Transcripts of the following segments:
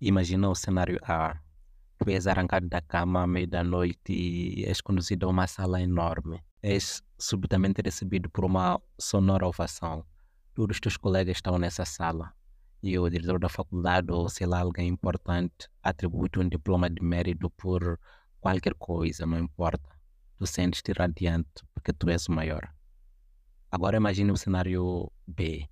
Imagina o cenário A. Tu és arrancado da cama à meia da noite e és conduzido a uma sala enorme. És subitamente recebido por uma sonora ovação. Todos os teus colegas estão nessa sala e o diretor da faculdade ou sei lá alguém importante atribui-te um diploma de mérito por qualquer coisa, não importa. Tu sentes-te radiante porque tu és o maior. Agora imagine o cenário B.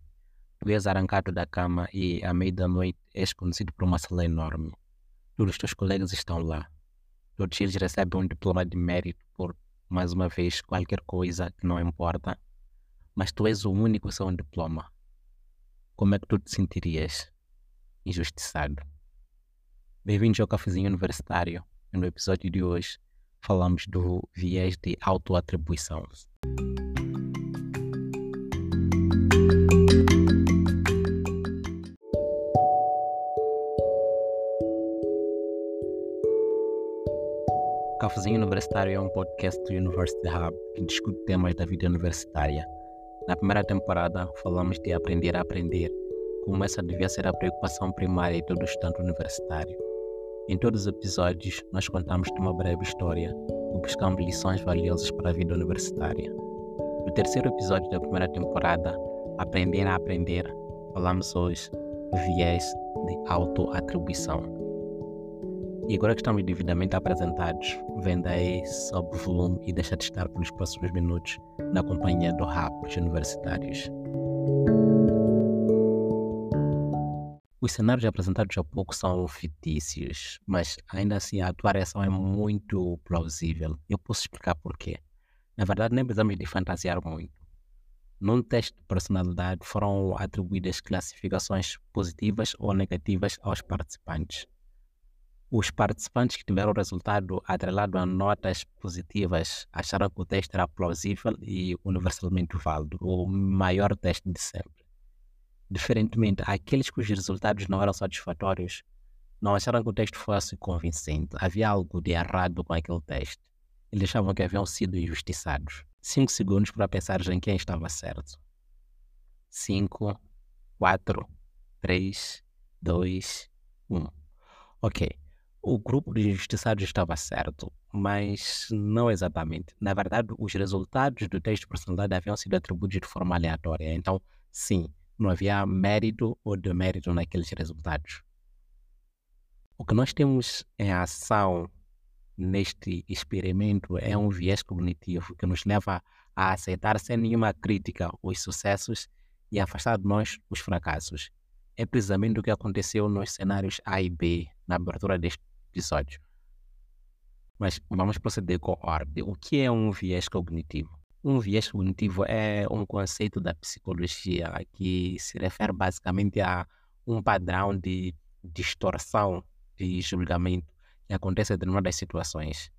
Tu és arrancado da cama e à meia da noite és conduzido por uma sala enorme. Todos os teus colegas estão lá. Todos eles recebem um diploma de mérito por, mais uma vez, qualquer coisa que não importa. Mas tu és o único sem um diploma como é que tu te sentirias injustiçado? Bem-vindos ao Cafezinho Universitário. No episódio de hoje falamos do viés de autoatribuição. Cafezinho Universitário é um podcast do University Hub que discute temas da vida universitária na primeira temporada, falamos de aprender a aprender, como essa devia ser a preocupação primária de todo estudante universitário. Em todos os episódios, nós contamos de uma breve história e buscamos lições valiosas para a vida universitária. No terceiro episódio da primeira temporada, Aprender a Aprender, falamos hoje do viés de autoatribuição. E agora que estamos devidamente apresentados, venda aí sobe o volume e deixa de estar pelos próximos minutos na companhia do rap universitários. Os cenários apresentados há pouco são fictícios, mas ainda assim a atuação é muito plausível. Eu posso explicar porquê. Na verdade, nem precisamos de fantasiar muito. Num teste de personalidade foram atribuídas classificações positivas ou negativas aos participantes. Os participantes que tiveram resultado atrelado a notas positivas acharam que o teste era plausível e universalmente válido, o maior teste de sempre. Diferentemente, aqueles cujos resultados não eram satisfatórios não acharam que o teste fosse convincente. Havia algo de errado com aquele teste. Eles achavam que haviam sido injustiçados. Cinco segundos para pensar em quem estava certo. Cinco, quatro, três, dois, um. Ok o grupo de injustiçados estava certo, mas não exatamente. Na verdade, os resultados do teste de personalidade haviam sido atribuídos de forma aleatória. Então, sim, não havia mérito ou demérito naqueles resultados. O que nós temos em ação neste experimento é um viés cognitivo que nos leva a aceitar sem nenhuma crítica os sucessos e afastar de nós os fracassos. É precisamente o que aconteceu nos cenários A e B na abertura deste episódio. Mas vamos proceder com ordem. O que é um viés cognitivo? Um viés cognitivo é um conceito da psicologia que se refere basicamente a um padrão de distorção de julgamento que acontece em determinadas situações.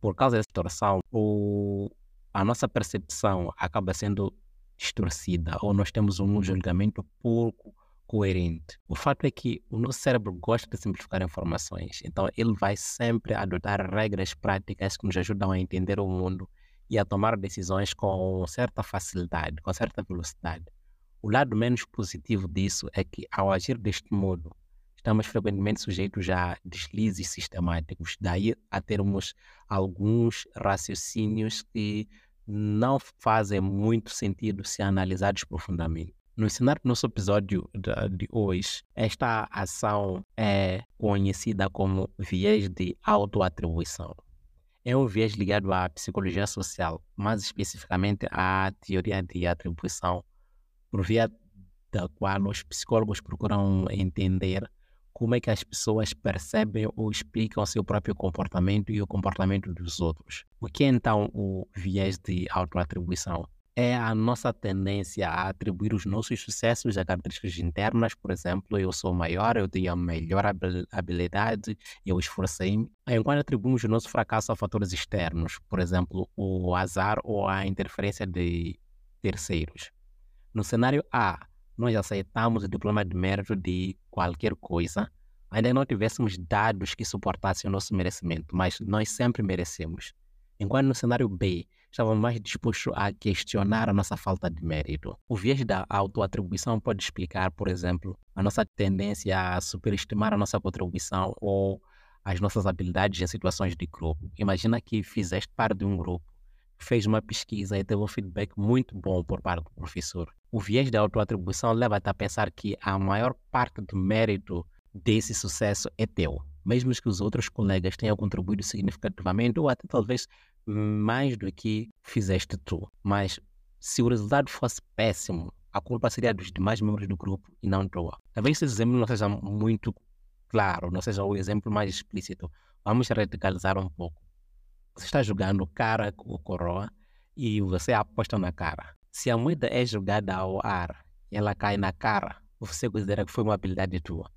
Por causa dessa distorção, o, a nossa percepção acaba sendo distorcida ou nós temos um julgamento pouco coerente. O fato é que o nosso cérebro gosta de simplificar informações, então ele vai sempre adotar regras práticas que nos ajudam a entender o mundo e a tomar decisões com certa facilidade, com certa velocidade. O lado menos positivo disso é que, ao agir deste modo, estamos frequentemente sujeitos a deslizes sistemáticos, daí a termos alguns raciocínios que não fazem muito sentido se analisados profundamente. No cenário do nosso episódio de, de hoje, esta ação é conhecida como viés de autoatribuição. É um viés ligado à psicologia social, mais especificamente à teoria de atribuição, por via da qual os psicólogos procuram entender como é que as pessoas percebem ou explicam seu próprio comportamento e o comportamento dos outros. O que é então o viés de autoatribuição? É a nossa tendência a atribuir os nossos sucessos a características internas, por exemplo, eu sou maior, eu tenho a melhor habilidade, eu esforcei-me, enquanto atribuímos o nosso fracasso a fatores externos, por exemplo, o azar ou a interferência de terceiros. No cenário A, nós aceitamos o diploma de mérito de qualquer coisa, ainda não tivéssemos dados que suportassem o nosso merecimento, mas nós sempre merecemos. Enquanto no cenário B, estávamos mais dispostos a questionar a nossa falta de mérito. O viés da autoatribuição pode explicar, por exemplo, a nossa tendência a superestimar a nossa contribuição ou as nossas habilidades em situações de grupo. Imagina que fizeste parte de um grupo, fez uma pesquisa e teve um feedback muito bom por parte do professor. O viés da autoatribuição leva-te a pensar que a maior parte do mérito desse sucesso é teu. Mesmo que os outros colegas tenham contribuído significativamente ou até talvez mais do que fizeste tu. Mas se o resultado fosse péssimo, a culpa seria dos demais membros do grupo e não tua. Talvez esse exemplo não seja muito claro, não seja o exemplo mais explícito. Vamos radicalizar um pouco. Você está jogando cara ou coroa e você aposta na cara. Se a moeda é jogada ao ar e ela cai na cara, você considera que foi uma habilidade tua.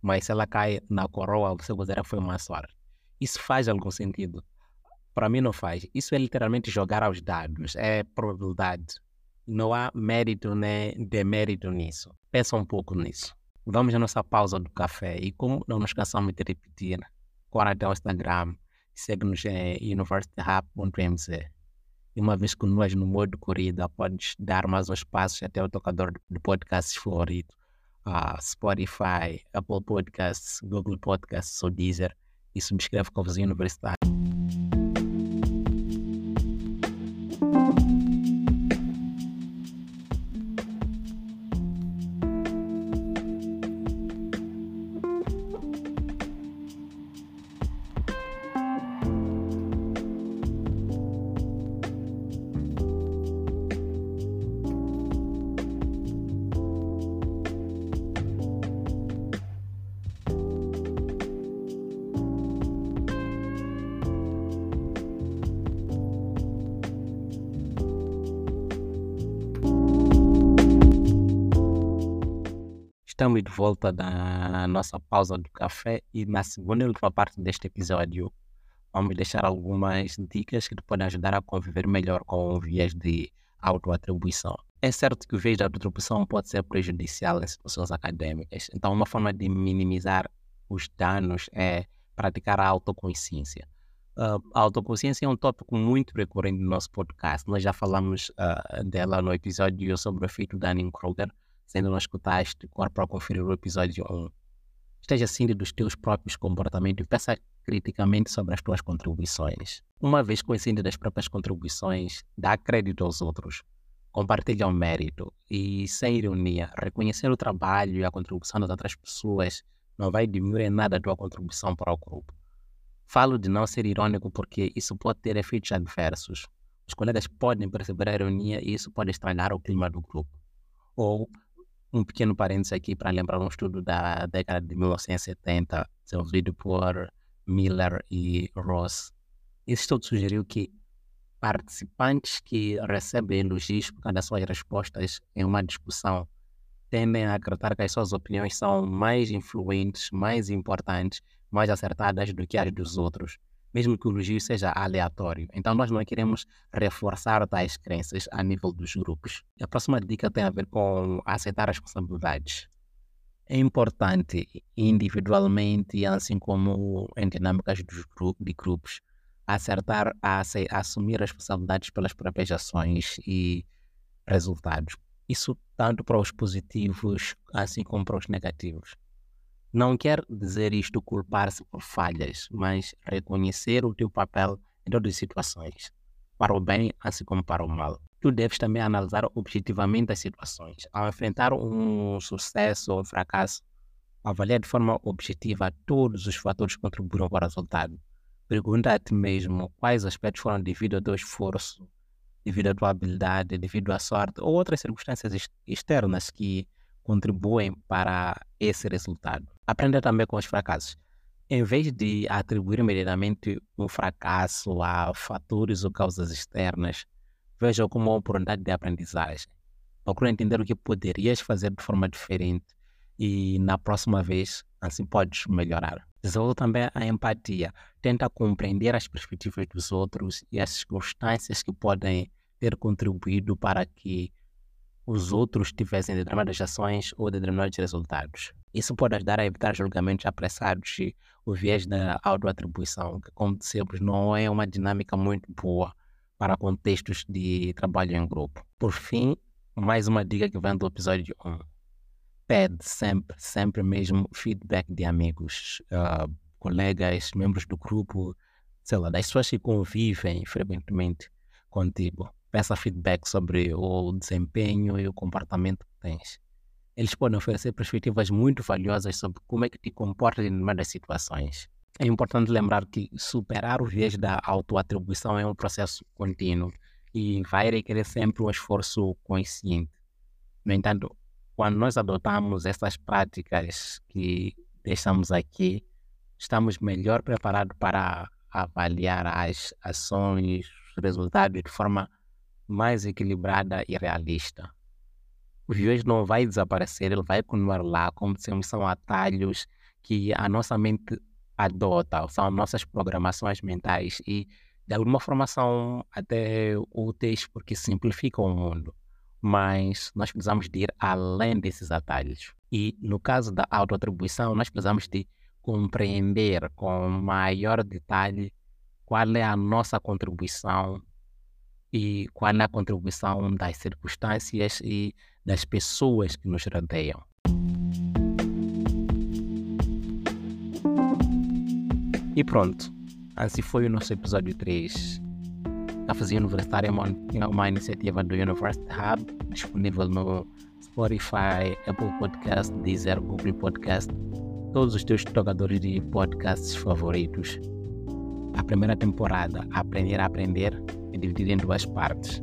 Mas se ela cai na coroa, você considera que foi uma sorte. Isso faz algum sentido? Para mim não faz. Isso é literalmente jogar aos dados, é probabilidade. Não há mérito nem demérito nisso. Pensa um pouco nisso. Vamos à nossa pausa do café e como não nos cansamos de repetir, corre até o Instagram, segue-nos em universityhub.mz. E uma vez que nós no modo corrida, podes dar mais uns passos até o tocador de podcasts favorito, uh, Spotify, Apple Podcasts, Google Podcasts ou Deezer e subscreve com a vizinha universitária. Estamos de volta da nossa pausa do café e na segunda e última parte deste episódio vamos deixar algumas dicas que te podem ajudar a conviver melhor com o viés de autoatribuição. É certo que o viés de autoatribuição pode ser prejudicial em situações acadêmicas, então uma forma de minimizar os danos é praticar a autoconsciência. Uh, a autoconsciência é um tópico muito recorrente no nosso podcast. Nós já falamos uh, dela no episódio sobre o efeito Dunning-Kruger, se ainda não escutaste, corre para conferir o episódio 1. Esteja ciente dos teus próprios comportamentos e peça criticamente sobre as tuas contribuições. Uma vez consciente das próprias contribuições, dá crédito aos outros. Compartilha o mérito e, sem ironia, reconhecer o trabalho e a contribuição das outras pessoas não vai diminuir em nada a tua contribuição para o grupo. Falo de não ser irônico porque isso pode ter efeitos adversos. Os colegas podem perceber a ironia e isso pode estragar o clima do grupo. Ou um pequeno parênteses aqui para lembrar um estudo da década de 1970, desenvolvido por Miller e Ross. Esse estudo sugeriu que participantes que recebem elogios por causa das suas respostas em uma discussão tendem a acreditar que as suas opiniões são mais influentes, mais importantes, mais acertadas do que as dos outros mesmo que o elogio seja aleatório. Então, nós não queremos reforçar tais crenças a nível dos grupos. A próxima dica tem a ver com aceitar as responsabilidades. É importante, individualmente, assim como em dinâmicas de grupos, acertar a, a assumir as responsabilidades pelas próprias ações e resultados. Isso tanto para os positivos, assim como para os negativos. Não quer dizer isto culpar-se por falhas, mas reconhecer o teu papel em todas as situações, para o bem assim como para o mal. Tu deves também analisar objetivamente as situações. Ao enfrentar um sucesso ou um fracasso, avaliar de forma objetiva todos os fatores que contribuíram para o resultado. Pergunta a ti mesmo quais aspectos foram devido ao teu esforço, devido à tua habilidade, devido à sorte ou outras circunstâncias externas que contribuem para esse resultado. Aprenda também com os fracassos. Em vez de atribuir imediatamente um fracasso a fatores ou causas externas, veja como uma oportunidade de aprendizagem. Procure entender o que poderias fazer de forma diferente e na próxima vez assim podes melhorar. Desenvolva também a empatia. Tenta compreender as perspectivas dos outros e as circunstâncias que podem ter contribuído para que os outros tivessem determinadas ações ou determinados resultados. Isso pode ajudar a evitar julgamentos apressados e o viés da autoatribuição, que, como dissemos, não é uma dinâmica muito boa para contextos de trabalho em grupo. Por fim, mais uma dica que vem do episódio 1. Pede sempre, sempre mesmo feedback de amigos, uh, colegas, membros do grupo, sei lá, das pessoas que convivem frequentemente contigo. Peça feedback sobre o desempenho e o comportamento que tens. Eles podem oferecer perspectivas muito valiosas sobre como é que te comportas em determinadas situações. É importante lembrar que superar o viés da autoatribuição é um processo contínuo e vai requerer sempre um esforço consciente. No entanto, quando nós adotamos essas práticas que deixamos aqui, estamos melhor preparados para avaliar as ações, os resultados de forma mais equilibrada e realista. O viés não vai desaparecer, ele vai continuar lá, como se são atalhos que a nossa mente adota, são nossas programações mentais e de alguma forma são até úteis porque simplificam o mundo. Mas nós precisamos de ir além desses atalhos. E no caso da autoatribuição, nós precisamos de compreender com maior detalhe qual é a nossa contribuição e qual é a contribuição das circunstâncias e das pessoas que nos rodeiam. E pronto, assim foi o nosso episódio 3. A Fazia Universitária é uma iniciativa do University Hub, disponível no Spotify, Apple Podcast, Deezer, Google Podcast, todos os teus tocadores de podcasts favoritos. A primeira temporada, Aprender a Aprender, é dividida em duas partes: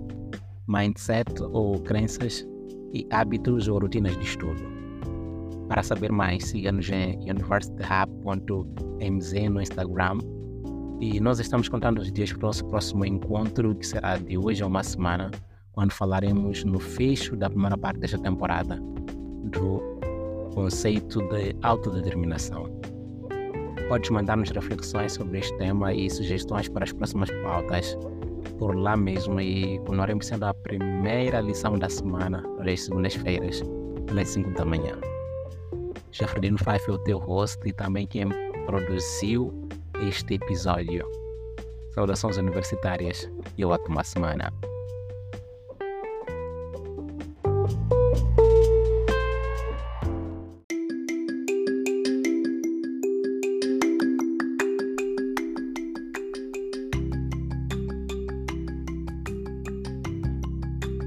Mindset ou crenças e hábitos ou rotinas de estudo. Para saber mais, siga-nos em universityhub.mz no Instagram. E nós estamos contando os dias para o nosso próximo encontro, que será de hoje a uma semana, quando falaremos no fecho da primeira parte desta temporada do conceito de autodeterminação. Podes mandar-nos reflexões sobre este tema e sugestões para as próximas pautas por lá mesmo e continuaremos sendo a primeira lição da semana, às segundas-feiras, pelas 5 da manhã. Jefferino Fife é o teu host e também quem produziu este episódio. Saudações universitárias e ótima semana.